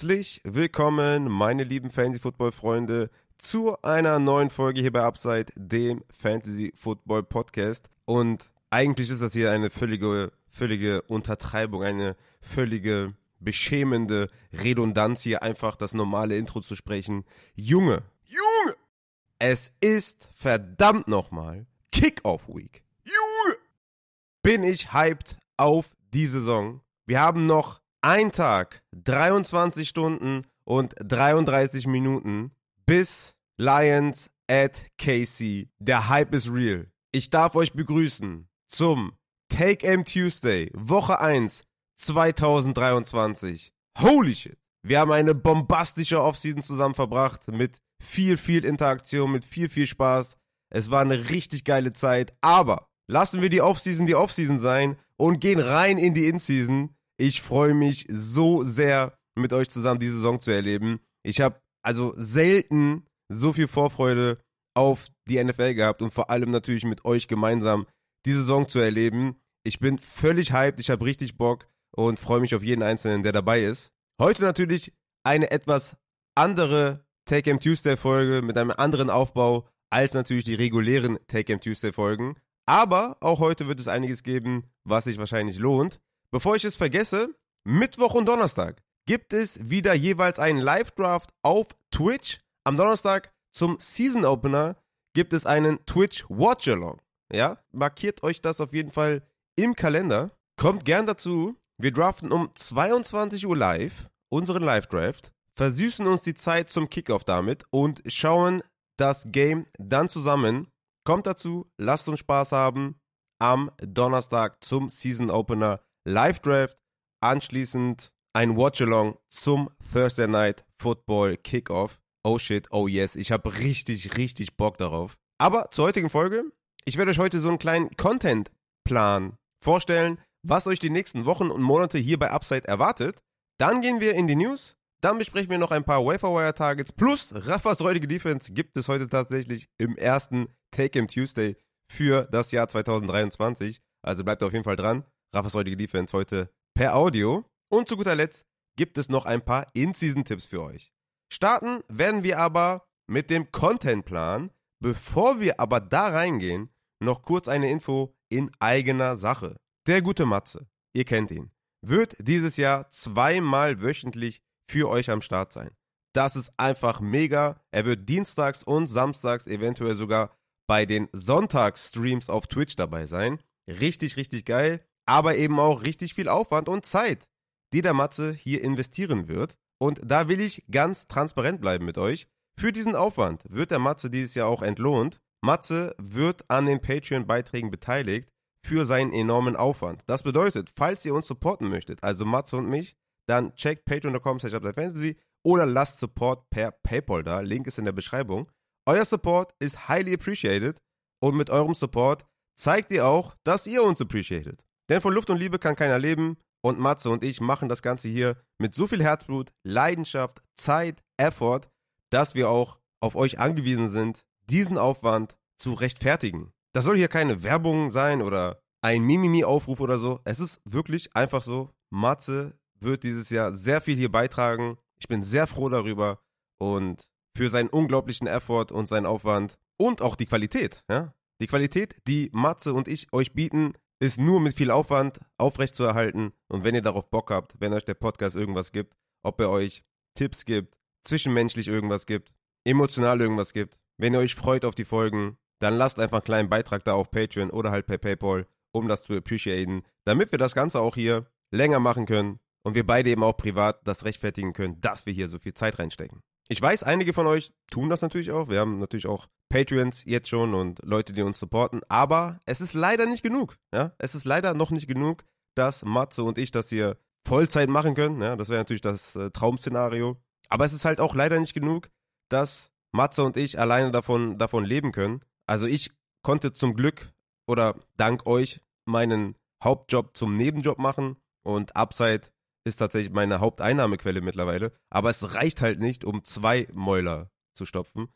Herzlich willkommen, meine lieben Fantasy-Football-Freunde, zu einer neuen Folge hier bei Upside, dem Fantasy-Football-Podcast. Und eigentlich ist das hier eine völlige, völlige Untertreibung, eine völlige beschämende Redundanz, hier einfach das normale Intro zu sprechen. Junge, Junge, es ist verdammt nochmal Kickoff Week. Junge, bin ich hyped auf die Saison. Wir haben noch ein Tag, 23 Stunden und 33 Minuten bis Lions at KC. Der Hype ist real. Ich darf euch begrüßen zum Take M Tuesday, Woche 1 2023. Holy shit. Wir haben eine bombastische Offseason zusammen verbracht mit viel, viel Interaktion, mit viel, viel Spaß. Es war eine richtig geile Zeit, aber lassen wir die Offseason die Offseason sein und gehen rein in die In-Season. Ich freue mich so sehr, mit euch zusammen diese Saison zu erleben. Ich habe also selten so viel Vorfreude auf die NFL gehabt und vor allem natürlich mit euch gemeinsam die Saison zu erleben. Ich bin völlig hyped, ich habe richtig Bock und freue mich auf jeden Einzelnen, der dabei ist. Heute natürlich eine etwas andere Take Game Tuesday Folge mit einem anderen Aufbau als natürlich die regulären Take Game Tuesday Folgen. Aber auch heute wird es einiges geben, was sich wahrscheinlich lohnt. Bevor ich es vergesse, Mittwoch und Donnerstag gibt es wieder jeweils einen Live-Draft auf Twitch. Am Donnerstag zum Season Opener gibt es einen Twitch Watch-Along. Ja, markiert euch das auf jeden Fall im Kalender. Kommt gern dazu. Wir draften um 22 Uhr live unseren Live-Draft, versüßen uns die Zeit zum Kickoff damit und schauen das Game dann zusammen. Kommt dazu, lasst uns Spaß haben am Donnerstag zum Season Opener Live Draft, anschließend ein Watch-Along zum Thursday Night Football Kickoff. Oh shit, oh yes, ich habe richtig, richtig Bock darauf. Aber zur heutigen Folge, ich werde euch heute so einen kleinen Content-Plan vorstellen, was euch die nächsten Wochen und Monate hier bei Upside erwartet. Dann gehen wir in die News, dann besprechen wir noch ein paar Waferwire-Targets plus Raffas räudige Defense gibt es heute tatsächlich im ersten Take-Em Tuesday für das Jahr 2023. Also bleibt auf jeden Fall dran. Raffas heutige Defense heute per Audio. Und zu guter Letzt gibt es noch ein paar In-Season-Tipps für euch. Starten werden wir aber mit dem Contentplan. Bevor wir aber da reingehen, noch kurz eine Info in eigener Sache. Der gute Matze, ihr kennt ihn, wird dieses Jahr zweimal wöchentlich für euch am Start sein. Das ist einfach mega. Er wird dienstags und samstags eventuell sogar bei den Sonntagsstreams auf Twitch dabei sein. Richtig, richtig geil aber eben auch richtig viel Aufwand und Zeit, die der Matze hier investieren wird. Und da will ich ganz transparent bleiben mit euch. Für diesen Aufwand wird der Matze dieses Jahr auch entlohnt. Matze wird an den Patreon-Beiträgen beteiligt für seinen enormen Aufwand. Das bedeutet, falls ihr uns supporten möchtet, also Matze und mich, dann checkt patreon.com fantasy oder lasst Support per PayPal da. Link ist in der Beschreibung. Euer Support ist highly appreciated und mit eurem Support zeigt ihr auch, dass ihr uns appreciated. Denn von Luft und Liebe kann keiner leben. Und Matze und ich machen das Ganze hier mit so viel Herzblut, Leidenschaft, Zeit, Effort, dass wir auch auf euch angewiesen sind, diesen Aufwand zu rechtfertigen. Das soll hier keine Werbung sein oder ein Mimimi-Aufruf oder so. Es ist wirklich einfach so. Matze wird dieses Jahr sehr viel hier beitragen. Ich bin sehr froh darüber und für seinen unglaublichen Effort und seinen Aufwand und auch die Qualität. Ja? Die Qualität, die Matze und ich euch bieten, ist nur mit viel Aufwand aufrechtzuerhalten. Und wenn ihr darauf Bock habt, wenn euch der Podcast irgendwas gibt, ob er euch Tipps gibt, zwischenmenschlich irgendwas gibt, emotional irgendwas gibt, wenn ihr euch freut auf die Folgen, dann lasst einfach einen kleinen Beitrag da auf Patreon oder halt per PayPal, um das zu appreciaten, damit wir das Ganze auch hier länger machen können und wir beide eben auch privat das rechtfertigen können, dass wir hier so viel Zeit reinstecken. Ich weiß, einige von euch tun das natürlich auch. Wir haben natürlich auch Patreons jetzt schon und Leute, die uns supporten. Aber es ist leider nicht genug. Ja? Es ist leider noch nicht genug, dass Matze und ich das hier Vollzeit machen können. Ja? Das wäre natürlich das äh, Traum-Szenario. Aber es ist halt auch leider nicht genug, dass Matze und ich alleine davon, davon leben können. Also ich konnte zum Glück oder dank euch meinen Hauptjob zum Nebenjob machen und Upside ist tatsächlich meine Haupteinnahmequelle mittlerweile. Aber es reicht halt nicht, um zwei Mäuler zu stopfen.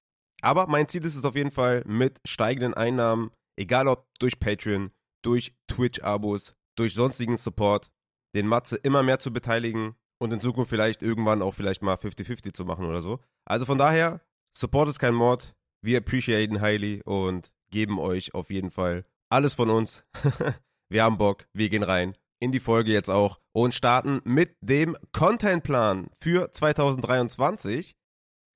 Aber mein Ziel ist es auf jeden Fall, mit steigenden Einnahmen, egal ob durch Patreon, durch Twitch-Abos, durch sonstigen Support, den Matze immer mehr zu beteiligen und in Zukunft vielleicht irgendwann auch vielleicht mal 50-50 zu machen oder so. Also von daher, Support ist kein Mord. Wir appreciaten highly und geben euch auf jeden Fall alles von uns. wir haben Bock, wir gehen rein in die Folge jetzt auch und starten mit dem Contentplan für 2023.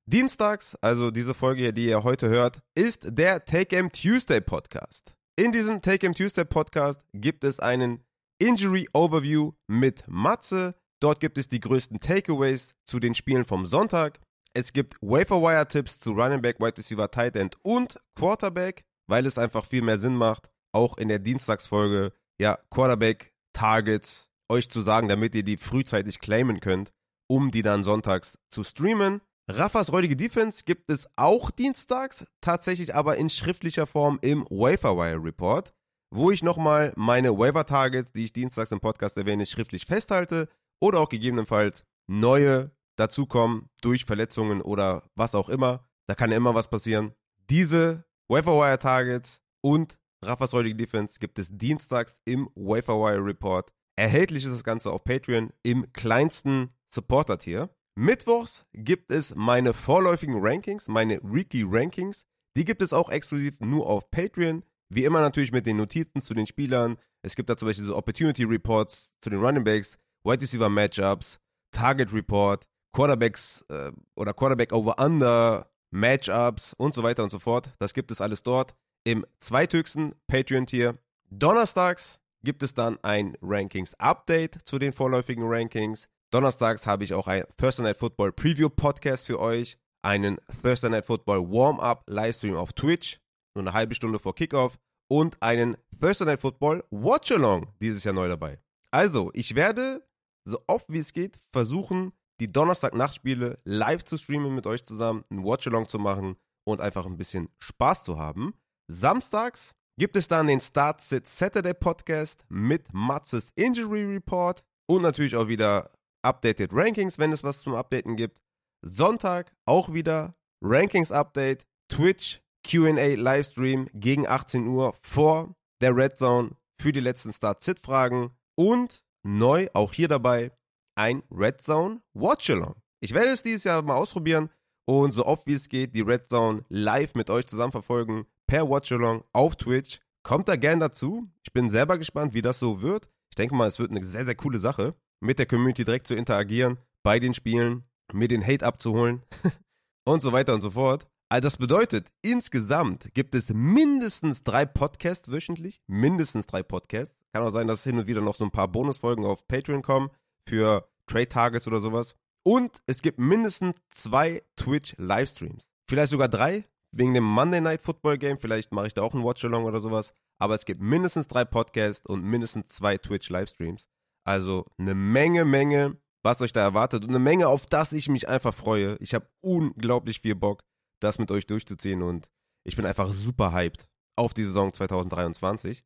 Dienstags, also diese Folge hier, die ihr heute hört, ist der Take Game Tuesday Podcast. In diesem Take Game Tuesday Podcast gibt es einen Injury Overview mit Matze. Dort gibt es die größten Takeaways zu den Spielen vom Sonntag. Es gibt Waferwire Tipps zu Running Back, Wide Receiver, Tight End und Quarterback, weil es einfach viel mehr Sinn macht, auch in der Dienstagsfolge, ja, Quarterback Targets euch zu sagen, damit ihr die frühzeitig claimen könnt, um die dann sonntags zu streamen. Raffas räudige Defense gibt es auch dienstags, tatsächlich aber in schriftlicher Form im Waferwire Report, wo ich nochmal meine Waiver Targets, die ich dienstags im Podcast erwähne, schriftlich festhalte oder auch gegebenenfalls neue dazukommen durch Verletzungen oder was auch immer. Da kann ja immer was passieren. Diese Waferwire Targets und Raffas räudige Defense gibt es dienstags im Waferwire Report. Erhältlich ist das Ganze auf Patreon im kleinsten Supporter-Tier. Mittwochs gibt es meine vorläufigen Rankings, meine Weekly Rankings. Die gibt es auch exklusiv nur auf Patreon. Wie immer natürlich mit den Notizen zu den Spielern. Es gibt da zum Beispiel so Opportunity Reports zu den Running Backs, Wide Receiver Matchups, Target Report, Quarterbacks äh, oder Quarterback Over Under, Matchups und so weiter und so fort. Das gibt es alles dort im zweithöchsten Patreon-Tier. Donnerstags gibt es dann ein Rankings-Update zu den vorläufigen Rankings. Donnerstags habe ich auch ein Thursday Night Football Preview Podcast für euch, einen Thursday Night Football Warm-Up Livestream auf Twitch, nur eine halbe Stunde vor Kickoff und einen Thursday Night Football Watch-Along dieses Jahr neu dabei. Also, ich werde so oft wie es geht versuchen, die Donnerstag-Nachtspiele live zu streamen mit euch zusammen, ein Watch-Along zu machen und einfach ein bisschen Spaß zu haben. Samstags gibt es dann den Start Sit Saturday Podcast mit Matzes Injury Report und natürlich auch wieder Updated Rankings, wenn es was zum Updaten gibt. Sonntag auch wieder Rankings Update, Twitch QA Livestream gegen 18 Uhr vor der Red Zone für die letzten Start Sit Fragen und neu auch hier dabei ein Red Zone Watch Along. Ich werde es dieses Jahr mal ausprobieren und so oft wie es geht die Red Zone live mit euch zusammen verfolgen per Watchalong auf Twitch. Kommt da gern dazu. Ich bin selber gespannt, wie das so wird. Ich denke mal, es wird eine sehr, sehr coole Sache, mit der Community direkt zu interagieren, bei den Spielen, mir den Hate abzuholen und so weiter und so fort. Also das bedeutet, insgesamt gibt es mindestens drei Podcasts wöchentlich. Mindestens drei Podcasts. Kann auch sein, dass hin und wieder noch so ein paar Bonusfolgen auf Patreon kommen für Trade Targets oder sowas. Und es gibt mindestens zwei Twitch-Livestreams. Vielleicht sogar drei, wegen dem Monday Night Football Game. Vielleicht mache ich da auch ein Watch-Along oder sowas. Aber es gibt mindestens drei Podcasts und mindestens zwei Twitch-Livestreams. Also eine Menge, Menge, was euch da erwartet. Und eine Menge, auf das ich mich einfach freue. Ich habe unglaublich viel Bock, das mit euch durchzuziehen. Und ich bin einfach super hyped auf die Saison 2023.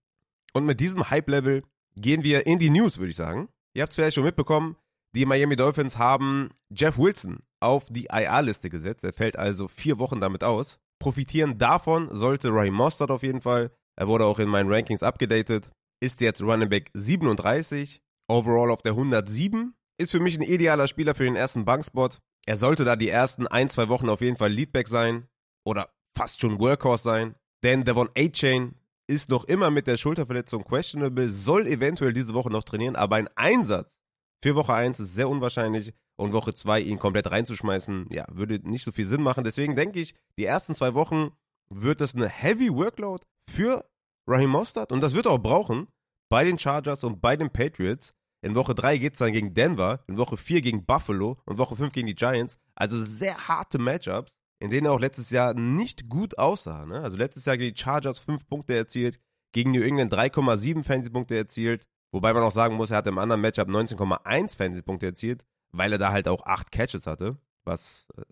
Und mit diesem Hype-Level gehen wir in die News, würde ich sagen. Ihr habt es vielleicht schon mitbekommen, die Miami Dolphins haben Jeff Wilson auf die IR-Liste gesetzt. Er fällt also vier Wochen damit aus. Profitieren davon sollte Raheem Mostert auf jeden Fall. Er wurde auch in meinen Rankings abgedatet. Ist jetzt Running Back 37, overall auf der 107. Ist für mich ein idealer Spieler für den ersten Bankspot. Er sollte da die ersten ein, zwei Wochen auf jeden Fall Leadback sein oder fast schon Workhorse sein. Denn Devon A-Chain ist noch immer mit der Schulterverletzung questionable, soll eventuell diese Woche noch trainieren, aber ein Einsatz für Woche 1 ist sehr unwahrscheinlich und Woche 2 ihn komplett reinzuschmeißen, ja, würde nicht so viel Sinn machen. Deswegen denke ich, die ersten zwei Wochen wird das eine Heavy Workload für Raheem Mostert und das wird er auch brauchen bei den Chargers und bei den Patriots. In Woche 3 geht es dann gegen Denver, in Woche 4 gegen Buffalo und Woche 5 gegen die Giants. Also sehr harte Matchups, in denen er auch letztes Jahr nicht gut aussah. Ne? Also letztes Jahr gegen die Chargers 5 Punkte erzielt, gegen New England 3,7 Fantasy-Punkte erzielt. Wobei man auch sagen muss, er hat im anderen Matchup 19,1 Fantasy-Punkte erzielt weil er da halt auch acht Catches hatte, was äh,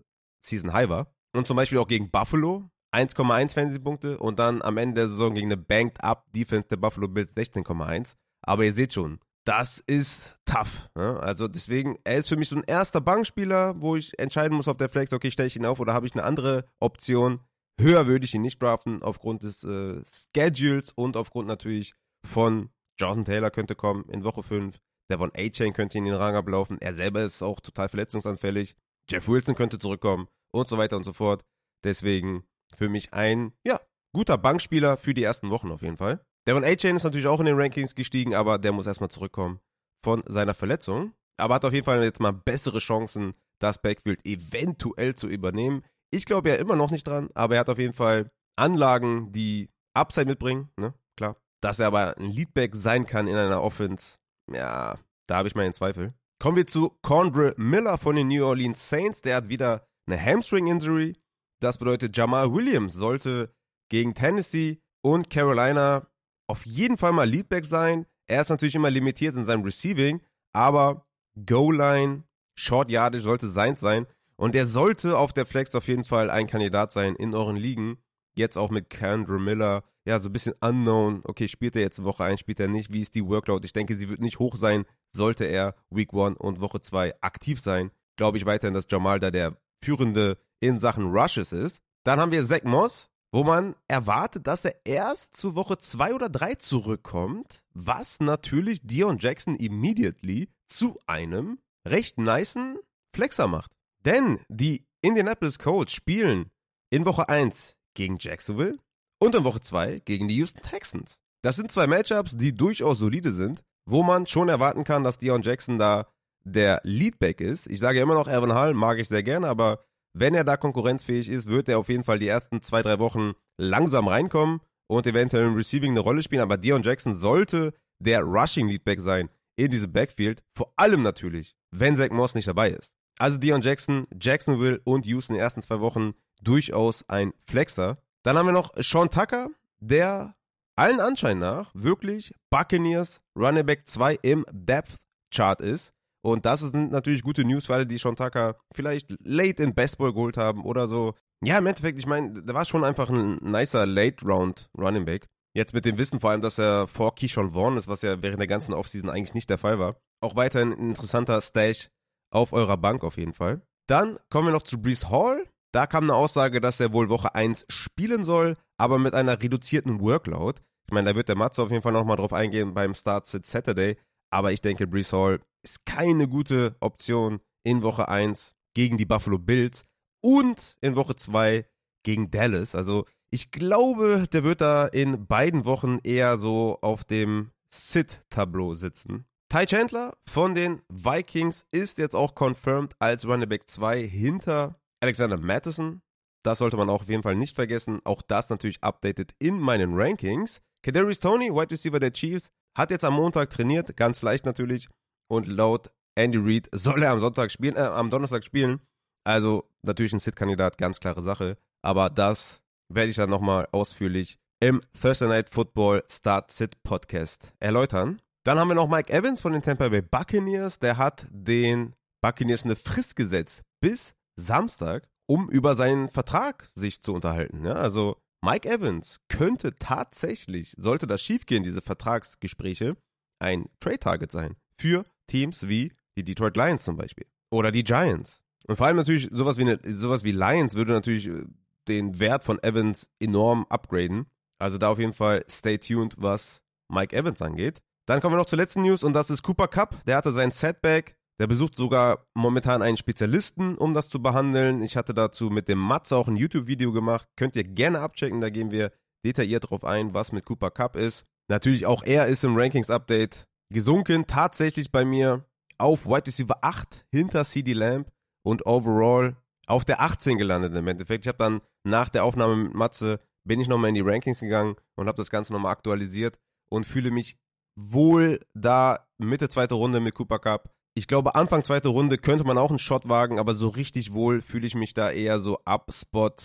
Season High war. Und zum Beispiel auch gegen Buffalo 1,1 Fantasy-Punkte und dann am Ende der Saison gegen eine Banked-Up Defense der Buffalo Bills 16,1. Aber ihr seht schon, das ist tough. Ne? Also deswegen, er ist für mich so ein erster Bankspieler, wo ich entscheiden muss auf der Flex, okay, stelle ich ihn auf oder habe ich eine andere Option. Höher würde ich ihn nicht draften, aufgrund des äh, Schedules und aufgrund natürlich von Jonathan Taylor könnte kommen in Woche 5. Devon A-Chain könnte in den Rang ablaufen. Er selber ist auch total verletzungsanfällig. Jeff Wilson könnte zurückkommen und so weiter und so fort. Deswegen für mich ein, ja, guter Bankspieler für die ersten Wochen auf jeden Fall. Devon A-Chain ist natürlich auch in den Rankings gestiegen, aber der muss erstmal zurückkommen von seiner Verletzung. Aber hat auf jeden Fall jetzt mal bessere Chancen, das Backfield eventuell zu übernehmen. Ich glaube ja immer noch nicht dran, aber er hat auf jeden Fall Anlagen, die Upside mitbringen, ne? Klar. Dass er aber ein Leadback sein kann in einer Offense, ja, da habe ich meinen Zweifel. Kommen wir zu Condre Miller von den New Orleans Saints. Der hat wieder eine Hamstring-Injury. Das bedeutet, Jamal Williams sollte gegen Tennessee und Carolina auf jeden Fall mal Leadback sein. Er ist natürlich immer limitiert in seinem Receiving, aber Goal-Line, Short Yardage sollte sein sein. Und er sollte auf der Flex auf jeden Fall ein Kandidat sein in euren Ligen. Jetzt auch mit Kendra Miller. Ja, so ein bisschen unknown. Okay, spielt er jetzt Woche 1, spielt er nicht? Wie ist die Workload? Ich denke, sie wird nicht hoch sein, sollte er Week 1 und Woche 2 aktiv sein. Glaube ich weiterhin, dass Jamal da der Führende in Sachen Rushes ist. Dann haben wir Zach Moss, wo man erwartet, dass er erst zu Woche 2 oder 3 zurückkommt, was natürlich Dion Jackson immediately zu einem recht nicen Flexer macht. Denn die Indianapolis Colts spielen in Woche 1 gegen Jacksonville und in Woche 2 gegen die Houston Texans. Das sind zwei Matchups, die durchaus solide sind, wo man schon erwarten kann, dass Dion Jackson da der Leadback ist. Ich sage immer noch, Evan Hall mag ich sehr gerne, aber wenn er da konkurrenzfähig ist, wird er auf jeden Fall die ersten zwei, drei Wochen langsam reinkommen und eventuell im Receiving eine Rolle spielen. Aber Dion Jackson sollte der Rushing Leadback sein in diesem Backfield. Vor allem natürlich, wenn Zach Moss nicht dabei ist. Also Dion Jackson, Jacksonville und Houston in den ersten zwei Wochen durchaus ein Flexer. Dann haben wir noch Sean Tucker, der allen Anschein nach wirklich Buccaneers Running Back 2 im Depth Chart ist. Und das sind natürlich gute News alle, die Sean Tucker vielleicht late in Baseball geholt haben oder so. Ja, im Endeffekt, ich meine, da war schon einfach ein nicer Late Round Running Back. Jetzt mit dem Wissen vor allem, dass er vor Keyshawn Vaughn ist, was ja während der ganzen Offseason eigentlich nicht der Fall war. Auch weiterhin ein interessanter Stash auf eurer Bank auf jeden Fall. Dann kommen wir noch zu Brees Hall. Da kam eine Aussage, dass er wohl Woche 1 spielen soll, aber mit einer reduzierten Workload. Ich meine, da wird der Matze auf jeden Fall nochmal drauf eingehen beim Start Sit Saturday. Aber ich denke, Brees Hall ist keine gute Option in Woche 1 gegen die Buffalo Bills und in Woche 2 gegen Dallas. Also ich glaube, der wird da in beiden Wochen eher so auf dem Sit-Tableau sitzen. Ty Chandler von den Vikings ist jetzt auch confirmed als Running Back 2 hinter Alexander Madison. Das sollte man auch auf jeden Fall nicht vergessen. Auch das natürlich updated in meinen Rankings. Kadarius Tony, Wide Receiver der Chiefs, hat jetzt am Montag trainiert, ganz leicht natürlich. Und laut Andy Reid soll er am Sonntag spielen, äh, am Donnerstag spielen. Also natürlich ein Sit-Kandidat, ganz klare Sache. Aber das werde ich dann nochmal ausführlich im Thursday Night Football Start Sit Podcast erläutern. Dann haben wir noch Mike Evans von den Tampa Bay Buccaneers. Der hat den Buccaneers eine Frist gesetzt bis Samstag, um über seinen Vertrag sich zu unterhalten. Ja, also Mike Evans könnte tatsächlich, sollte das schiefgehen, diese Vertragsgespräche, ein Trade-Target sein für Teams wie die Detroit Lions zum Beispiel oder die Giants. Und vor allem natürlich sowas wie, eine, sowas wie Lions würde natürlich äh, den Wert von Evans enorm upgraden. Also da auf jeden Fall stay tuned, was Mike Evans angeht. Dann kommen wir noch zur letzten News und das ist Cooper Cup. Der hatte sein Setback. Der besucht sogar momentan einen Spezialisten, um das zu behandeln. Ich hatte dazu mit dem Matze auch ein YouTube-Video gemacht. Könnt ihr gerne abchecken. Da gehen wir detailliert drauf ein, was mit Cooper Cup ist. Natürlich auch er ist im Rankings-Update gesunken. Tatsächlich bei mir auf Wide Receiver 8 hinter CD Lamb und overall auf der 18 gelandet im Endeffekt. Ich habe dann nach der Aufnahme mit Matze bin ich nochmal in die Rankings gegangen und habe das Ganze nochmal aktualisiert und fühle mich wohl da Mitte zweite Runde mit Cooper Cup. Ich glaube, Anfang zweite Runde könnte man auch einen Shot wagen, aber so richtig wohl fühle ich mich da eher so ab Spot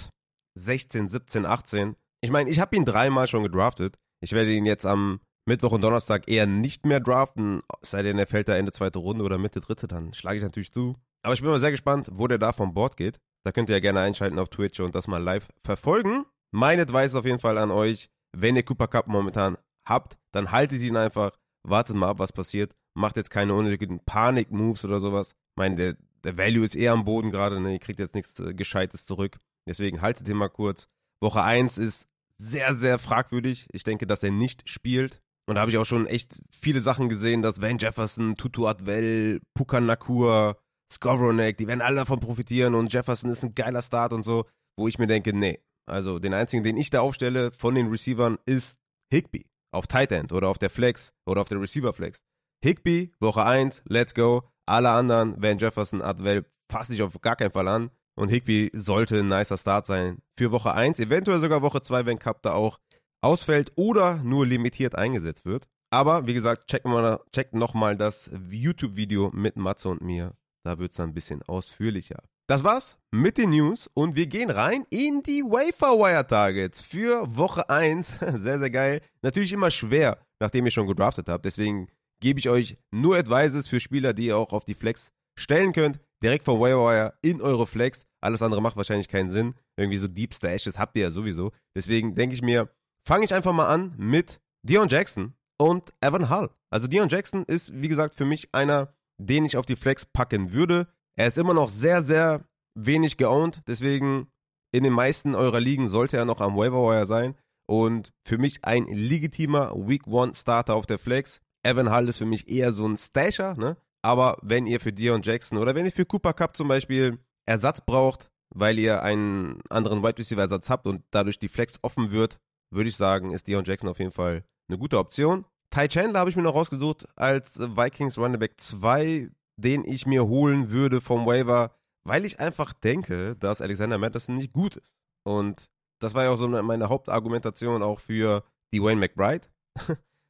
16, 17, 18. Ich meine, ich habe ihn dreimal schon gedraftet. Ich werde ihn jetzt am Mittwoch und Donnerstag eher nicht mehr draften, sei denn er fällt da Ende zweite Runde oder Mitte dritte, dann schlage ich natürlich zu. Aber ich bin mal sehr gespannt, wo der da vom Board geht. Da könnt ihr ja gerne einschalten auf Twitch und das mal live verfolgen. Mein Advice auf jeden Fall an euch, wenn ihr Cooper Cup momentan habt, dann haltet ihn einfach, wartet mal ab, was passiert. Macht jetzt keine unnötigen Panik-Moves oder sowas. Ich meine, der, der Value ist eher am Boden gerade, ne? ihr kriegt jetzt nichts äh, Gescheites zurück. Deswegen haltet ihn mal kurz. Woche 1 ist sehr, sehr fragwürdig. Ich denke, dass er nicht spielt. Und da habe ich auch schon echt viele Sachen gesehen, dass Van Jefferson, Tutu Atwell, Pukan Nakur, Skowronek, die werden alle davon profitieren und Jefferson ist ein geiler Start und so, wo ich mir denke, nee. Also den einzigen, den ich da aufstelle von den Receivern ist Higby auf Tight End oder auf der Flex oder auf der Receiver Flex. Higby, Woche 1, let's go. Alle anderen, Van Jefferson, Atwell, fasse ich auf gar keinen Fall an. Und Higby sollte ein nicer Start sein für Woche 1, eventuell sogar Woche 2, wenn Cup da auch ausfällt oder nur limitiert eingesetzt wird. Aber wie gesagt, checkt, mal, checkt nochmal das YouTube-Video mit Matze und mir. Da wird es dann ein bisschen ausführlicher. Das war's mit den News und wir gehen rein in die Waferwire Targets für Woche 1. Sehr, sehr geil. Natürlich immer schwer, nachdem ihr schon gedraftet habt. Deswegen gebe ich euch nur Advices für Spieler, die ihr auch auf die Flex stellen könnt. Direkt vom Waferwire in eure Flex. Alles andere macht wahrscheinlich keinen Sinn. Irgendwie so Deep Stashes habt ihr ja sowieso. Deswegen denke ich mir, fange ich einfach mal an mit Dion Jackson und Evan Hull. Also Dion Jackson ist, wie gesagt, für mich einer, den ich auf die Flex packen würde. Er ist immer noch sehr, sehr wenig geowned. Deswegen in den meisten eurer Ligen sollte er noch am Waiver sein. Und für mich ein legitimer Week One Starter auf der Flex. Evan Hull ist für mich eher so ein Stasher, ne? Aber wenn ihr für Dion Jackson oder wenn ihr für Cooper Cup zum Beispiel Ersatz braucht, weil ihr einen anderen Wide Receiver Ersatz habt und dadurch die Flex offen wird, würde ich sagen, ist Dion Jackson auf jeden Fall eine gute Option. Ty Chandler habe ich mir noch rausgesucht als Vikings Running Back 2, den ich mir holen würde vom Waiver, weil ich einfach denke, dass Alexander Madison nicht gut ist. Und das war ja auch so meine Hauptargumentation auch für die Wayne McBride,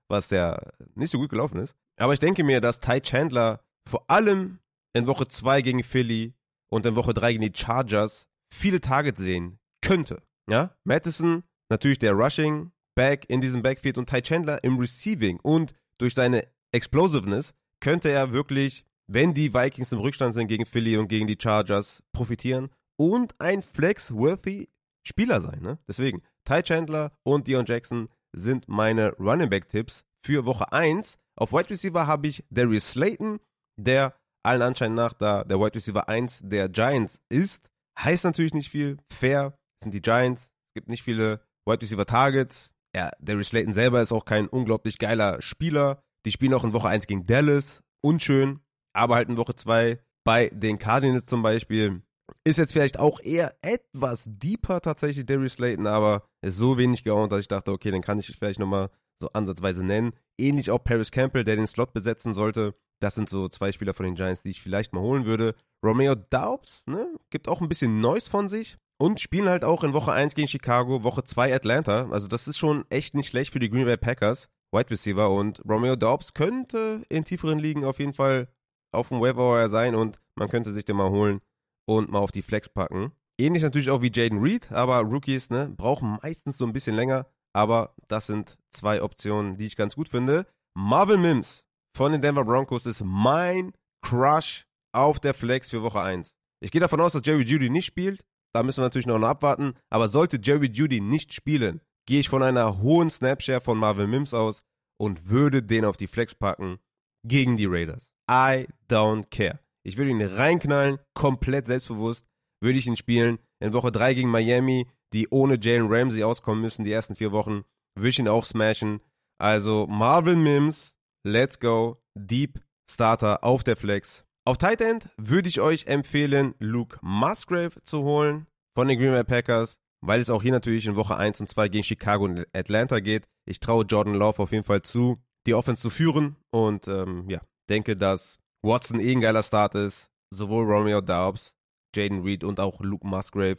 was ja nicht so gut gelaufen ist. Aber ich denke mir, dass Ty Chandler vor allem in Woche 2 gegen Philly und in Woche 3 gegen die Chargers viele Targets sehen könnte. Ja, Madison natürlich der Rushing Back in diesem Backfield und Ty Chandler im Receiving und durch seine Explosiveness könnte er wirklich, wenn die Vikings im Rückstand sind gegen Philly und gegen die Chargers, profitieren und ein flex-worthy Spieler sein. Ne? Deswegen, Ty Chandler und Dion Jackson sind meine Running Back Tipps für Woche 1. Auf Wide Receiver habe ich Darius Slayton, der allen Anschein nach da der Wide Receiver 1 der Giants ist. Heißt natürlich nicht viel. Fair sind die Giants. Es gibt nicht viele Wide Receiver Targets. Ja, Darius Slayton selber ist auch kein unglaublich geiler Spieler. Die spielen auch in Woche 1 gegen Dallas. Unschön. Aber halt in Woche 2 bei den Cardinals zum Beispiel. Ist jetzt vielleicht auch eher etwas deeper tatsächlich Darius Slayton, aber ist so wenig geowned, dass ich dachte, okay, den kann ich vielleicht nochmal so ansatzweise nennen. Ähnlich auch Paris Campbell, der den Slot besetzen sollte. Das sind so zwei Spieler von den Giants, die ich vielleicht mal holen würde. Romeo Daubs, ne, gibt auch ein bisschen Neues von sich. Und spielen halt auch in Woche 1 gegen Chicago, Woche 2 Atlanta. Also das ist schon echt nicht schlecht für die Green Bay Packers. Wide Receiver und Romeo Daubs könnte in tieferen Ligen auf jeden Fall auf dem Waiver sein und man könnte sich den mal holen und mal auf die Flex packen. Ähnlich natürlich auch wie Jaden Reed, aber Rookies ne, brauchen meistens so ein bisschen länger. Aber das sind zwei Optionen, die ich ganz gut finde. Marvin Mims von den Denver Broncos ist mein Crush auf der Flex für Woche 1. Ich gehe davon aus, dass Jerry Judy nicht spielt. Da müssen wir natürlich noch abwarten. Aber sollte Jerry Judy nicht spielen, gehe ich von einer hohen Snapshare von Marvin Mims aus und würde den auf die Flex packen gegen die Raiders. I don't care. Ich würde ihn reinknallen, komplett selbstbewusst, würde ich ihn spielen. In Woche 3 gegen Miami, die ohne Jalen Ramsey auskommen müssen, die ersten vier Wochen, würde ich ihn auch smashen. Also Marvin Mims, let's go, Deep Starter auf der Flex. Auf Tight End würde ich euch empfehlen, Luke Musgrave zu holen von den Green Bay Packers, weil es auch hier natürlich in Woche 1 und 2 gegen Chicago und Atlanta geht. Ich traue Jordan Love auf jeden Fall zu, die Offense zu führen und ähm, ja, denke, dass Watson eh ein geiler Start ist. Sowohl Romeo Daubs, Jaden Reed und auch Luke Musgrave.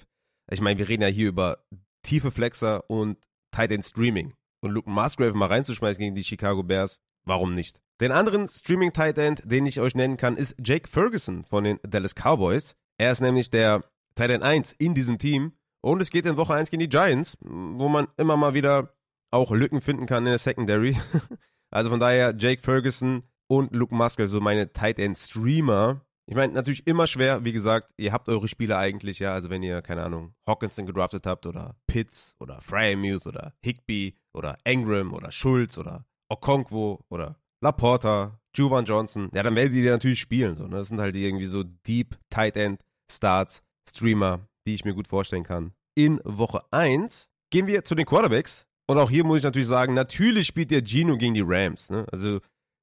Ich meine, wir reden ja hier über tiefe Flexer und Tight End Streaming. Und Luke Musgrave mal reinzuschmeißen gegen die Chicago Bears, warum nicht? Den anderen Streaming Tight End, den ich euch nennen kann, ist Jake Ferguson von den Dallas Cowboys. Er ist nämlich der Tight End 1 in diesem Team. Und es geht in Woche 1 gegen die Giants, wo man immer mal wieder auch Lücken finden kann in der Secondary. also von daher Jake Ferguson und Luke Musgrave, so meine Tight End Streamer. Ich meine, natürlich immer schwer, wie gesagt, ihr habt eure Spieler eigentlich, ja, also wenn ihr, keine Ahnung, Hawkinson gedraftet habt oder Pitts oder Fryermuth oder Higby oder Engram oder Schulz oder Okonkwo oder Laporta, Juvan Johnson, ja, dann werdet ihr die natürlich spielen. So, ne? Das sind halt irgendwie so Deep Tight End Starts, Streamer, die ich mir gut vorstellen kann. In Woche 1 gehen wir zu den Quarterbacks. Und auch hier muss ich natürlich sagen, natürlich spielt der Gino gegen die Rams. Ne? Also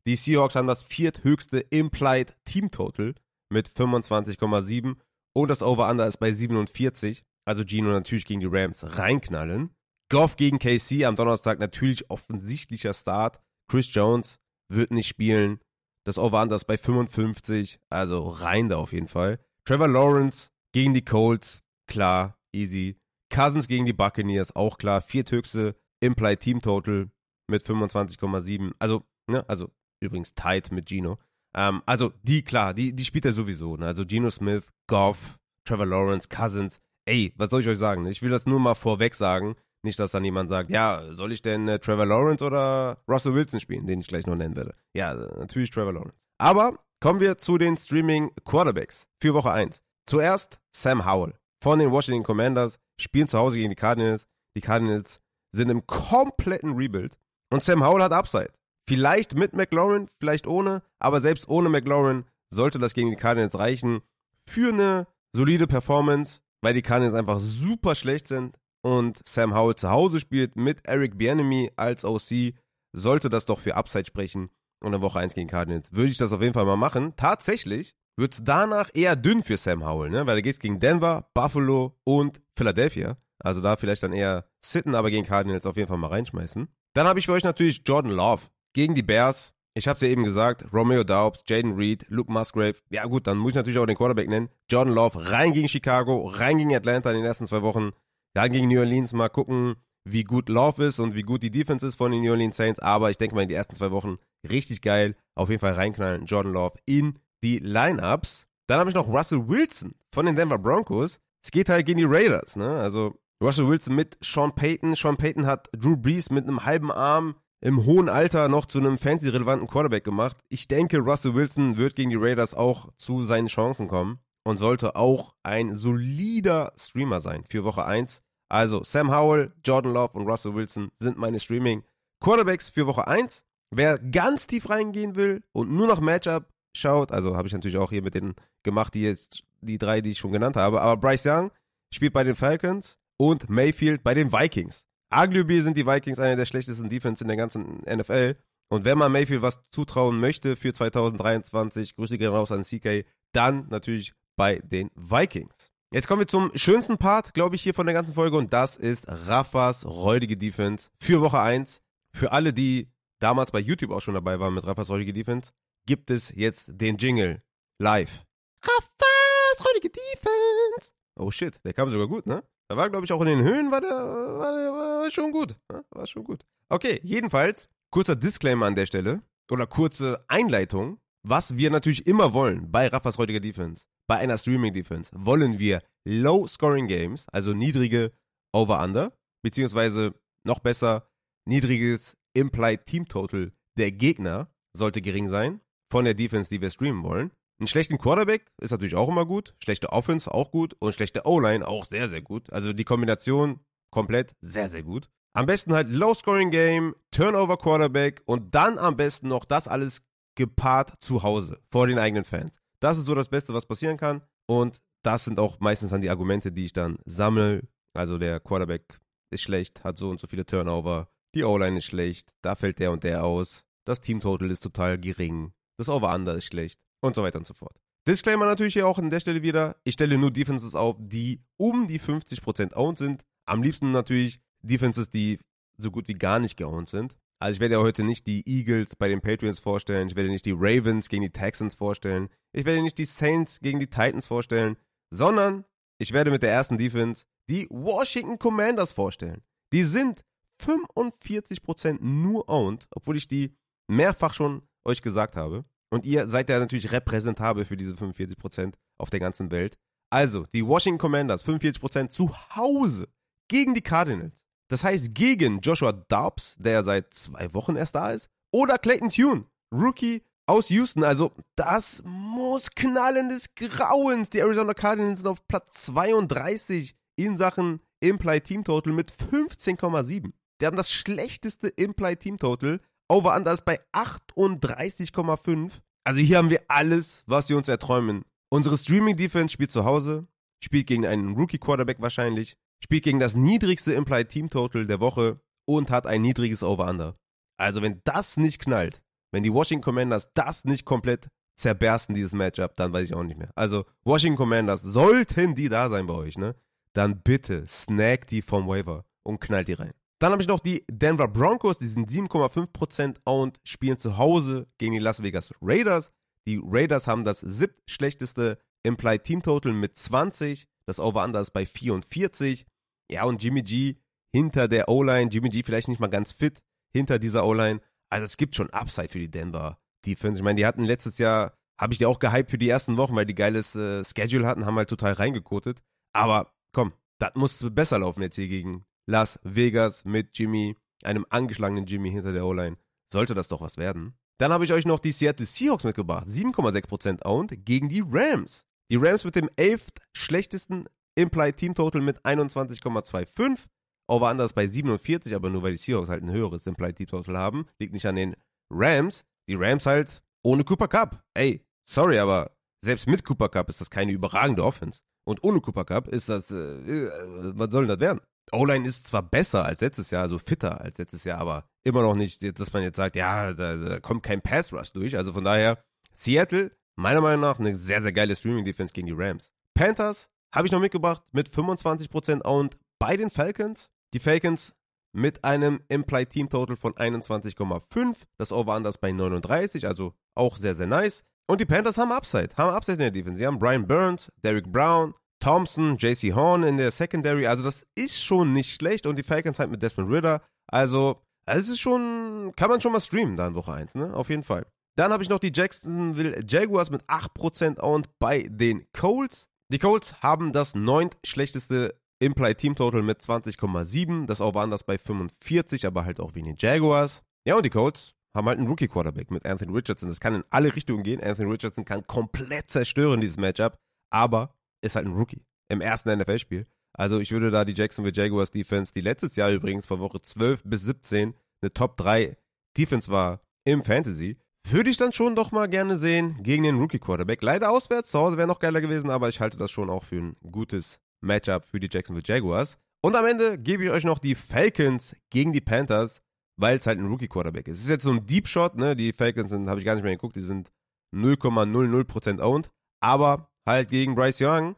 die Seahawks haben das vierthöchste Implied Team Total mit 25,7 und das Over-Under ist bei 47. Also Gino natürlich gegen die Rams reinknallen. Goff gegen KC am Donnerstag natürlich offensichtlicher Start. Chris Jones wird nicht spielen. Das Over-Under ist bei 55, also rein da auf jeden Fall. Trevor Lawrence gegen die Colts, klar, easy. Cousins gegen die Buccaneers, auch klar. Vierthöchste Implied Team Total mit 25,7. Also, ne, also übrigens tight mit Gino. Ähm, also die, klar, die, die spielt er sowieso. Ne? Also Geno Smith, Goff, Trevor Lawrence, Cousins. Ey, was soll ich euch sagen? Ich will das nur mal vorweg sagen. Nicht, dass dann jemand sagt, ja, soll ich denn äh, Trevor Lawrence oder Russell Wilson spielen, den ich gleich noch nennen werde. Ja, natürlich Trevor Lawrence. Aber kommen wir zu den Streaming Quarterbacks für Woche 1. Zuerst Sam Howell von den Washington Commanders spielen zu Hause gegen die Cardinals. Die Cardinals sind im kompletten Rebuild und Sam Howell hat Upside. Vielleicht mit McLaurin, vielleicht ohne, aber selbst ohne McLaurin sollte das gegen die Cardinals reichen für eine solide Performance, weil die Cardinals einfach super schlecht sind und Sam Howell zu Hause spielt mit Eric Bienemy als OC, sollte das doch für Upside sprechen. Und in Woche 1 gegen Cardinals würde ich das auf jeden Fall mal machen. Tatsächlich wird es danach eher dünn für Sam Howell, ne? weil er geht gegen Denver, Buffalo und Philadelphia. Also da vielleicht dann eher sitten, aber gegen Cardinals auf jeden Fall mal reinschmeißen. Dann habe ich für euch natürlich Jordan Love gegen die Bears. Ich habe es ja eben gesagt, Romeo Daubs, Jaden Reed, Luke Musgrave. Ja gut, dann muss ich natürlich auch den Quarterback nennen. Jordan Love rein gegen Chicago, rein gegen Atlanta in den ersten zwei Wochen. Dann gegen New Orleans mal gucken, wie gut Love ist und wie gut die Defense ist von den New Orleans Saints. Aber ich denke mal in die ersten zwei Wochen richtig geil. Auf jeden Fall reinknallen. Jordan Love in die Lineups. Dann habe ich noch Russell Wilson von den Denver Broncos. Es geht halt gegen die Raiders. Ne? Also Russell Wilson mit Sean Payton. Sean Payton hat Drew Brees mit einem halben Arm im hohen Alter noch zu einem fancy-relevanten Quarterback gemacht. Ich denke, Russell Wilson wird gegen die Raiders auch zu seinen Chancen kommen und sollte auch ein solider Streamer sein für Woche 1. Also Sam Howell, Jordan Love und Russell Wilson sind meine Streaming-Quarterbacks für Woche 1. Wer ganz tief reingehen will und nur noch Matchup schaut, also habe ich natürlich auch hier mit denen gemacht, die jetzt die drei, die ich schon genannt habe, aber Bryce Young spielt bei den Falcons und Mayfield bei den Vikings. Arguably sind die Vikings eine der schlechtesten Defense in der ganzen NFL. Und wenn man Mayfield was zutrauen möchte für 2023, Grüße gehen raus an CK, dann natürlich bei den Vikings. Jetzt kommen wir zum schönsten Part, glaube ich, hier von der ganzen Folge und das ist Raffas räudige Defense für Woche 1. Für alle, die damals bei YouTube auch schon dabei waren mit Raffas räudige Defense, gibt es jetzt den Jingle live. Raffas räudige Defense. Oh shit, der kam sogar gut, ne? Da war, glaube ich, auch in den Höhen, war der, war, der, war schon gut. War schon gut. Okay, jedenfalls, kurzer Disclaimer an der Stelle oder kurze Einleitung. Was wir natürlich immer wollen bei Raffas heutiger Defense, bei einer Streaming-Defense, wollen wir Low-Scoring-Games, also niedrige Over-Under, beziehungsweise noch besser, niedriges Implied Team Total der Gegner sollte gering sein von der Defense, die wir streamen wollen. Einen schlechten Quarterback ist natürlich auch immer gut, schlechte Offense auch gut und schlechte O-Line auch sehr, sehr gut. Also die Kombination komplett sehr, sehr gut. Am besten halt Low-Scoring-Game, Turnover-Quarterback und dann am besten noch das alles gepaart zu Hause vor den eigenen Fans. Das ist so das Beste, was passieren kann und das sind auch meistens dann die Argumente, die ich dann sammle. Also der Quarterback ist schlecht, hat so und so viele Turnover, die O-Line ist schlecht, da fällt der und der aus, das Team-Total ist total gering, das Over-Under ist schlecht und so weiter und so fort. Disclaimer natürlich hier auch an der Stelle wieder. Ich stelle nur Defenses auf, die um die 50% owned sind. Am liebsten natürlich Defenses, die so gut wie gar nicht geowned sind. Also ich werde ja heute nicht die Eagles bei den Patriots vorstellen. Ich werde nicht die Ravens gegen die Texans vorstellen. Ich werde nicht die Saints gegen die Titans vorstellen. Sondern ich werde mit der ersten Defense die Washington Commanders vorstellen. Die sind 45% nur owned, obwohl ich die mehrfach schon euch gesagt habe. Und ihr seid ja natürlich repräsentabel für diese 45% auf der ganzen Welt. Also, die Washington Commanders, 45% zu Hause gegen die Cardinals. Das heißt, gegen Joshua Dobbs, der seit zwei Wochen erst da ist, oder Clayton Tune, Rookie aus Houston. Also, das muss knallen des Grauens. Die Arizona Cardinals sind auf Platz 32 in Sachen Implied Team Total mit 15,7. Die haben das schlechteste Implied Team Total Over-Under ist bei 38,5. Also hier haben wir alles, was wir uns erträumen. Unsere Streaming-Defense spielt zu Hause, spielt gegen einen Rookie-Quarterback wahrscheinlich, spielt gegen das niedrigste Implied Team Total der Woche und hat ein niedriges Over-Under. Also wenn das nicht knallt, wenn die Washington Commanders das nicht komplett zerbersten, dieses Matchup, dann weiß ich auch nicht mehr. Also Washington Commanders, sollten die da sein bei euch, ne? Dann bitte snag die vom Waiver und knallt die rein. Dann habe ich noch die Denver Broncos, die sind 7,5% owned, spielen zu Hause gegen die Las Vegas Raiders. Die Raiders haben das siebtschlechteste Implied Team Total mit 20. Das Over-Under ist bei 44. Ja, und Jimmy G hinter der O-Line. Jimmy G vielleicht nicht mal ganz fit hinter dieser O-Line. Also es gibt schon Upside für die Denver Defense. Ich meine, die hatten letztes Jahr, habe ich die auch gehypt für die ersten Wochen, weil die geiles äh, Schedule hatten, haben halt total reingekotet. Aber komm, das muss besser laufen jetzt hier gegen Las Vegas mit Jimmy, einem angeschlagenen Jimmy hinter der O-Line. Sollte das doch was werden. Dann habe ich euch noch die Seattle Seahawks mitgebracht. 7,6% owned gegen die Rams. Die Rams mit dem 11. schlechtesten Implied Team Total mit 21,25. Over anders bei 47, aber nur weil die Seahawks halt ein höheres Implied Team Total haben. Liegt nicht an den Rams. Die Rams halt ohne Cooper Cup. Ey, sorry, aber selbst mit Cooper Cup ist das keine überragende Offense. Und ohne Cooper Cup ist das, äh, äh was soll denn das werden? O-Line ist zwar besser als letztes Jahr, also fitter als letztes Jahr, aber immer noch nicht, dass man jetzt sagt, ja, da, da kommt kein Pass Rush durch. Also von daher, Seattle, meiner Meinung nach, eine sehr, sehr geile Streaming-Defense gegen die Rams. Panthers habe ich noch mitgebracht mit 25% Owned bei den Falcons. Die Falcons mit einem Implied Team Total von 21,5. Das Over-Unders bei 39, also auch sehr, sehr nice. Und die Panthers haben Upside, haben Upside in der Defense. Sie haben Brian Burns, Derek Brown, Thompson, JC Horn in der Secondary. Also das ist schon nicht schlecht. Und die Falcons halt mit Desmond Ritter. Also es ist schon, kann man schon mal streamen da in Woche 1, ne? Auf jeden Fall. Dann habe ich noch die Jacksonville Jaguars mit 8% Owned bei den Colts. Die Colts haben das neunt schlechteste Implied Team Total mit 20,7. Das Over anders bei 45, aber halt auch wie in den Jaguars. Ja, und die Colts haben halt einen Rookie Quarterback mit Anthony Richardson. Das kann in alle Richtungen gehen. Anthony Richardson kann komplett zerstören, dieses Matchup. Aber ist halt ein Rookie im ersten NFL-Spiel. Also ich würde da die Jacksonville Jaguars Defense, die letztes Jahr übrigens von Woche 12 bis 17 eine Top 3 Defense war im Fantasy, würde ich dann schon doch mal gerne sehen gegen den Rookie Quarterback. Leider auswärts, zu Hause wäre noch geiler gewesen, aber ich halte das schon auch für ein gutes Matchup für die Jacksonville Jaguars. Und am Ende gebe ich euch noch die Falcons gegen die Panthers, weil es halt ein Rookie Quarterback ist. Es ist jetzt so ein Deep Shot, ne? Die Falcons sind, habe ich gar nicht mehr geguckt, die sind 0,00% owned, aber halt gegen Bryce Young.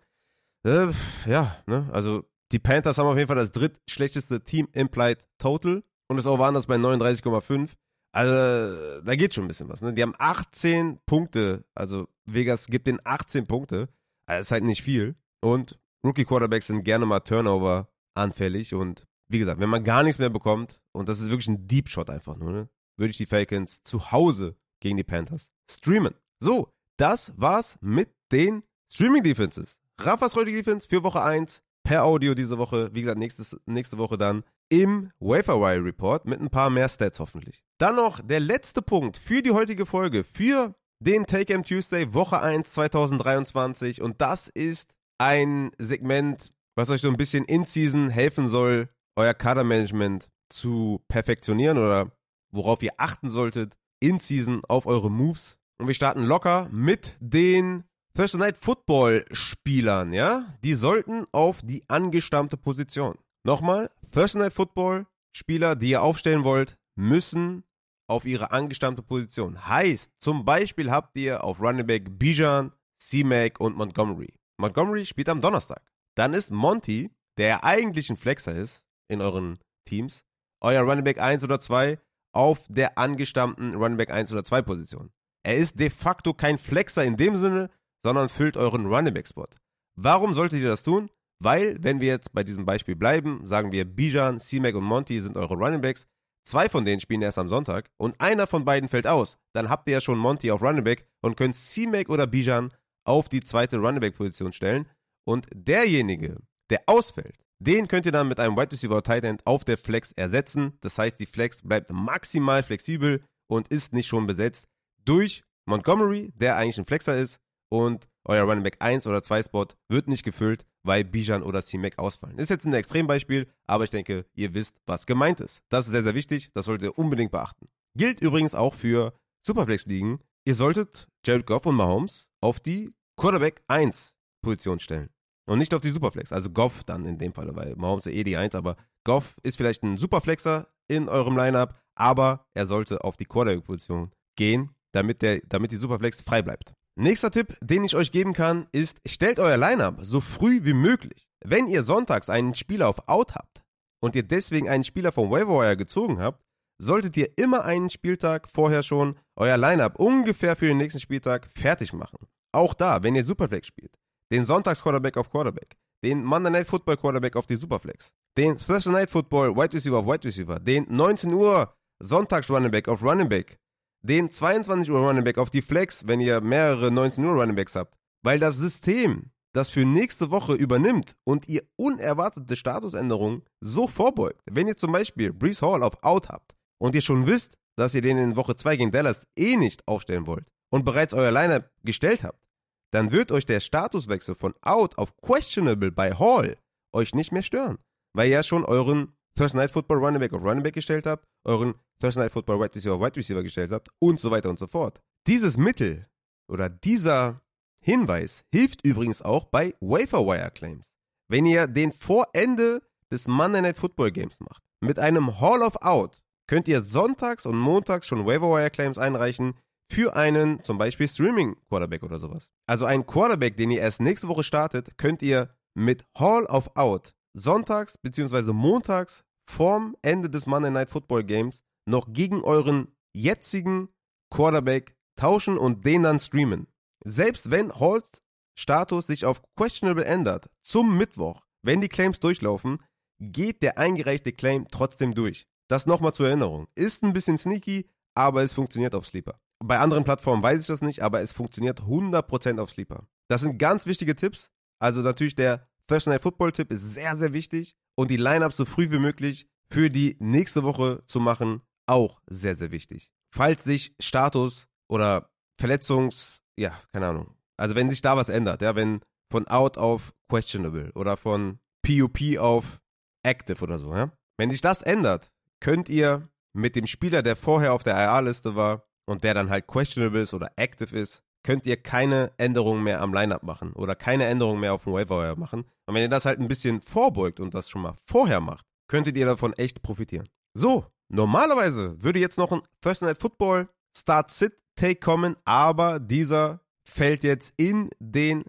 Äh, ja, ne? Also die Panthers haben auf jeden Fall das drittschlechteste Team Implied Total und das Over das bei 39,5. Also da geht schon ein bisschen was. Ne? Die haben 18 Punkte, also Vegas gibt den 18 Punkte. Also, das ist halt nicht viel. Und Rookie Quarterbacks sind gerne mal Turnover anfällig und wie gesagt, wenn man gar nichts mehr bekommt und das ist wirklich ein Deep Shot einfach nur, ne, würde ich die Falcons zu Hause gegen die Panthers streamen. So, das war's mit den Streaming Defenses. Rafas heutige Defense für Woche 1 per Audio diese Woche. Wie gesagt, nächstes, nächste Woche dann im Waferwire Report mit ein paar mehr Stats hoffentlich. Dann noch der letzte Punkt für die heutige Folge, für den Take M Tuesday Woche 1 2023 und das ist ein Segment, was euch so ein bisschen in Season helfen soll, euer Kadermanagement zu perfektionieren oder worauf ihr achten solltet in Season auf eure Moves. Und wir starten locker mit den Thursday Night Football Spielern, ja? Die sollten auf die angestammte Position. Nochmal, Thursday Night Football Spieler, die ihr aufstellen wollt, müssen auf ihre angestammte Position. Heißt, zum Beispiel habt ihr auf Running Back Bijan, C-Mac und Montgomery. Montgomery spielt am Donnerstag. Dann ist Monty, der eigentlich ein Flexer ist in euren Teams, euer Running Back 1 oder 2 auf der angestammten Running Back 1 oder 2 Position. Er ist de facto kein Flexer in dem Sinne, sondern füllt euren Running Back Spot. Warum solltet ihr das tun? Weil, wenn wir jetzt bei diesem Beispiel bleiben, sagen wir Bijan, C-Mac und Monty sind eure Running Backs, zwei von denen spielen erst am Sonntag und einer von beiden fällt aus, dann habt ihr ja schon Monty auf Running Back und könnt C-Mac oder Bijan auf die zweite Running Back Position stellen und derjenige, der ausfällt, den könnt ihr dann mit einem Wide Receiver Tight End auf der Flex ersetzen. Das heißt, die Flex bleibt maximal flexibel und ist nicht schon besetzt durch Montgomery, der eigentlich ein Flexer ist, und euer Running Back 1 oder 2 Spot wird nicht gefüllt, weil Bijan oder C-Mac ausfallen. Ist jetzt ein Extrembeispiel, aber ich denke, ihr wisst, was gemeint ist. Das ist sehr, sehr wichtig, das solltet ihr unbedingt beachten. Gilt übrigens auch für Superflex-Ligen. Ihr solltet Jared Goff und Mahomes auf die Quarterback 1 Position stellen. Und nicht auf die Superflex. Also Goff dann in dem Fall, weil Mahomes ist eh die 1, aber Goff ist vielleicht ein Superflexer in eurem Lineup, aber er sollte auf die Quarterback-Position gehen, damit, der, damit die Superflex frei bleibt. Nächster Tipp, den ich euch geben kann, ist, stellt euer Lineup so früh wie möglich. Wenn ihr sonntags einen Spieler auf Out habt und ihr deswegen einen Spieler vom Waiver gezogen habt, solltet ihr immer einen Spieltag vorher schon euer Lineup ungefähr für den nächsten Spieltag fertig machen. Auch da, wenn ihr Superflex spielt, den Sonntags-Quarterback auf Quarterback, den Monday Night Football Quarterback auf die Superflex, den Thursday Night Football Wide Receiver auf Wide Receiver, den 19 Uhr Sonntags Running Back auf Running Back, den 22 Uhr Running Back auf die Flex, wenn ihr mehrere 19 Uhr Running Backs habt. Weil das System das für nächste Woche übernimmt und ihr unerwartete Statusänderungen so vorbeugt. Wenn ihr zum Beispiel Brees Hall auf Out habt und ihr schon wisst, dass ihr den in Woche 2 gegen Dallas eh nicht aufstellen wollt und bereits euer Lineup gestellt habt, dann wird euch der Statuswechsel von Out auf Questionable bei Hall euch nicht mehr stören, weil ihr ja schon euren Thursday Night Football Running Back auf Running Back gestellt habt, euren Thursday Night Football Wide Receiver auf Wide Receiver gestellt habt und so weiter und so fort. Dieses Mittel oder dieser Hinweis hilft übrigens auch bei Waferwire Claims. Wenn ihr den vor Ende des Monday Night Football Games macht, mit einem Hall of Out, könnt ihr sonntags und montags schon Waferwire Claims einreichen für einen zum Beispiel Streaming Quarterback oder sowas. Also einen Quarterback, den ihr erst nächste Woche startet, könnt ihr mit Hall of Out sonntags bzw. montags vorm Ende des Monday Night Football Games noch gegen euren jetzigen Quarterback tauschen und den dann streamen. Selbst wenn Halls Status sich auf questionable ändert, zum Mittwoch, wenn die Claims durchlaufen, geht der eingereichte Claim trotzdem durch. Das nochmal zur Erinnerung. Ist ein bisschen sneaky, aber es funktioniert auf Sleeper. Bei anderen Plattformen weiß ich das nicht, aber es funktioniert 100% auf Sleeper. Das sind ganz wichtige Tipps. Also natürlich der Thursday Night Football Tipp ist sehr, sehr wichtig und die Lineups so früh wie möglich für die nächste Woche zu machen, auch sehr, sehr wichtig. Falls sich Status oder Verletzungs, ja, keine Ahnung. Also wenn sich da was ändert, ja, wenn von out auf questionable oder von PUP auf active oder so, ja. Wenn sich das ändert, könnt ihr mit dem Spieler, der vorher auf der IR-Liste war und der dann halt questionable ist oder active ist, könnt ihr keine Änderungen mehr am Lineup machen oder keine Änderungen mehr auf dem Waiver machen. Und wenn ihr das halt ein bisschen vorbeugt und das schon mal vorher macht, könntet ihr davon echt profitieren. So, normalerweise würde jetzt noch ein Thursday Night Football Start Sit Take kommen, aber dieser fällt jetzt in den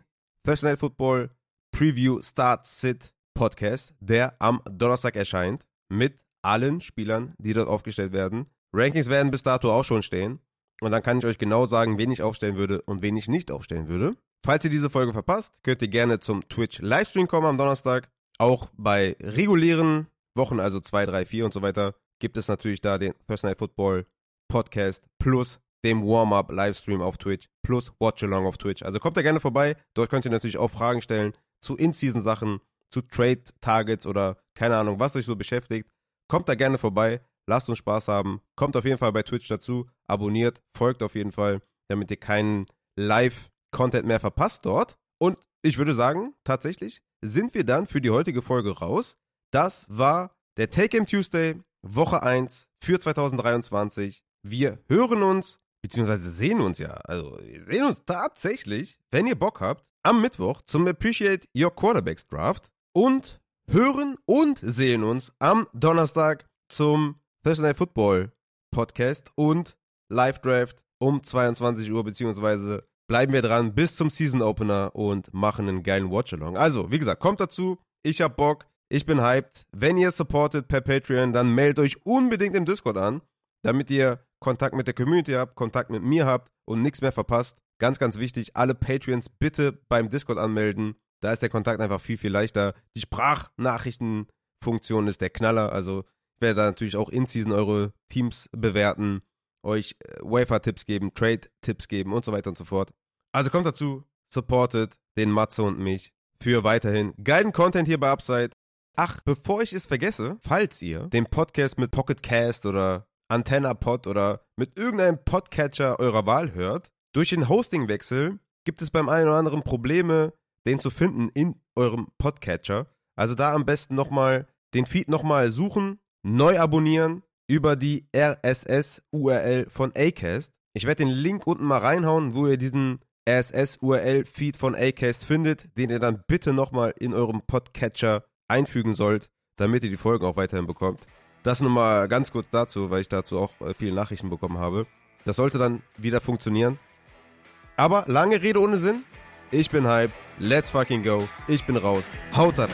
Thursday Night Football Preview Start Sit Podcast, der am Donnerstag erscheint, mit allen Spielern, die dort aufgestellt werden. Rankings werden bis dato auch schon stehen. Und dann kann ich euch genau sagen, wen ich aufstellen würde und wen ich nicht aufstellen würde. Falls ihr diese Folge verpasst, könnt ihr gerne zum Twitch Livestream kommen am Donnerstag. Auch bei regulären Wochen, also 2, 3, 4 und so weiter, gibt es natürlich da den Personal Football Podcast plus dem Warm-Up Livestream auf Twitch plus Watch-Along auf Twitch. Also kommt da gerne vorbei. Dort könnt ihr natürlich auch Fragen stellen zu In-Season-Sachen, zu Trade-Targets oder keine Ahnung, was euch so beschäftigt. Kommt da gerne vorbei. Lasst uns Spaß haben. Kommt auf jeden Fall bei Twitch dazu. Abonniert, folgt auf jeden Fall, damit ihr keinen Live-Content mehr verpasst dort. Und ich würde sagen, tatsächlich sind wir dann für die heutige Folge raus. Das war der Take Game Tuesday, Woche 1 für 2023. Wir hören uns, beziehungsweise sehen uns ja. Also, wir sehen uns tatsächlich, wenn ihr Bock habt, am Mittwoch zum Appreciate Your Quarterbacks Draft und hören und sehen uns am Donnerstag zum Thursday Night Football Podcast und Live Draft um 22 Uhr, beziehungsweise bleiben wir dran bis zum Season Opener und machen einen geilen Watch-Along. Also, wie gesagt, kommt dazu. Ich hab Bock. Ich bin hyped. Wenn ihr supportet per Patreon, dann meldet euch unbedingt im Discord an, damit ihr Kontakt mit der Community habt, Kontakt mit mir habt und nichts mehr verpasst. Ganz, ganz wichtig, alle Patreons bitte beim Discord anmelden. Da ist der Kontakt einfach viel, viel leichter. Die Sprachnachrichtenfunktion ist der Knaller. Also werde da natürlich auch in Season eure Teams bewerten, euch äh, Wafer-Tipps geben, Trade-Tipps geben und so weiter und so fort. Also kommt dazu, supportet den Matze und mich für weiterhin geilen Content hier bei Upside. Ach, bevor ich es vergesse, falls ihr den Podcast mit Pocket Cast oder Antenna Pod oder mit irgendeinem Podcatcher eurer Wahl hört, durch den Hostingwechsel gibt es beim einen oder anderen Probleme, den zu finden in eurem Podcatcher. Also da am besten nochmal den Feed nochmal suchen, neu abonnieren über die RSS-URL von Acast. Ich werde den Link unten mal reinhauen, wo ihr diesen RSS-URL-Feed von Acast findet, den ihr dann bitte nochmal in eurem Podcatcher einfügen sollt, damit ihr die Folgen auch weiterhin bekommt. Das nur mal ganz kurz dazu, weil ich dazu auch äh, viele Nachrichten bekommen habe. Das sollte dann wieder funktionieren. Aber lange Rede ohne Sinn. Ich bin hype. Let's fucking go. Ich bin raus. Haut rein.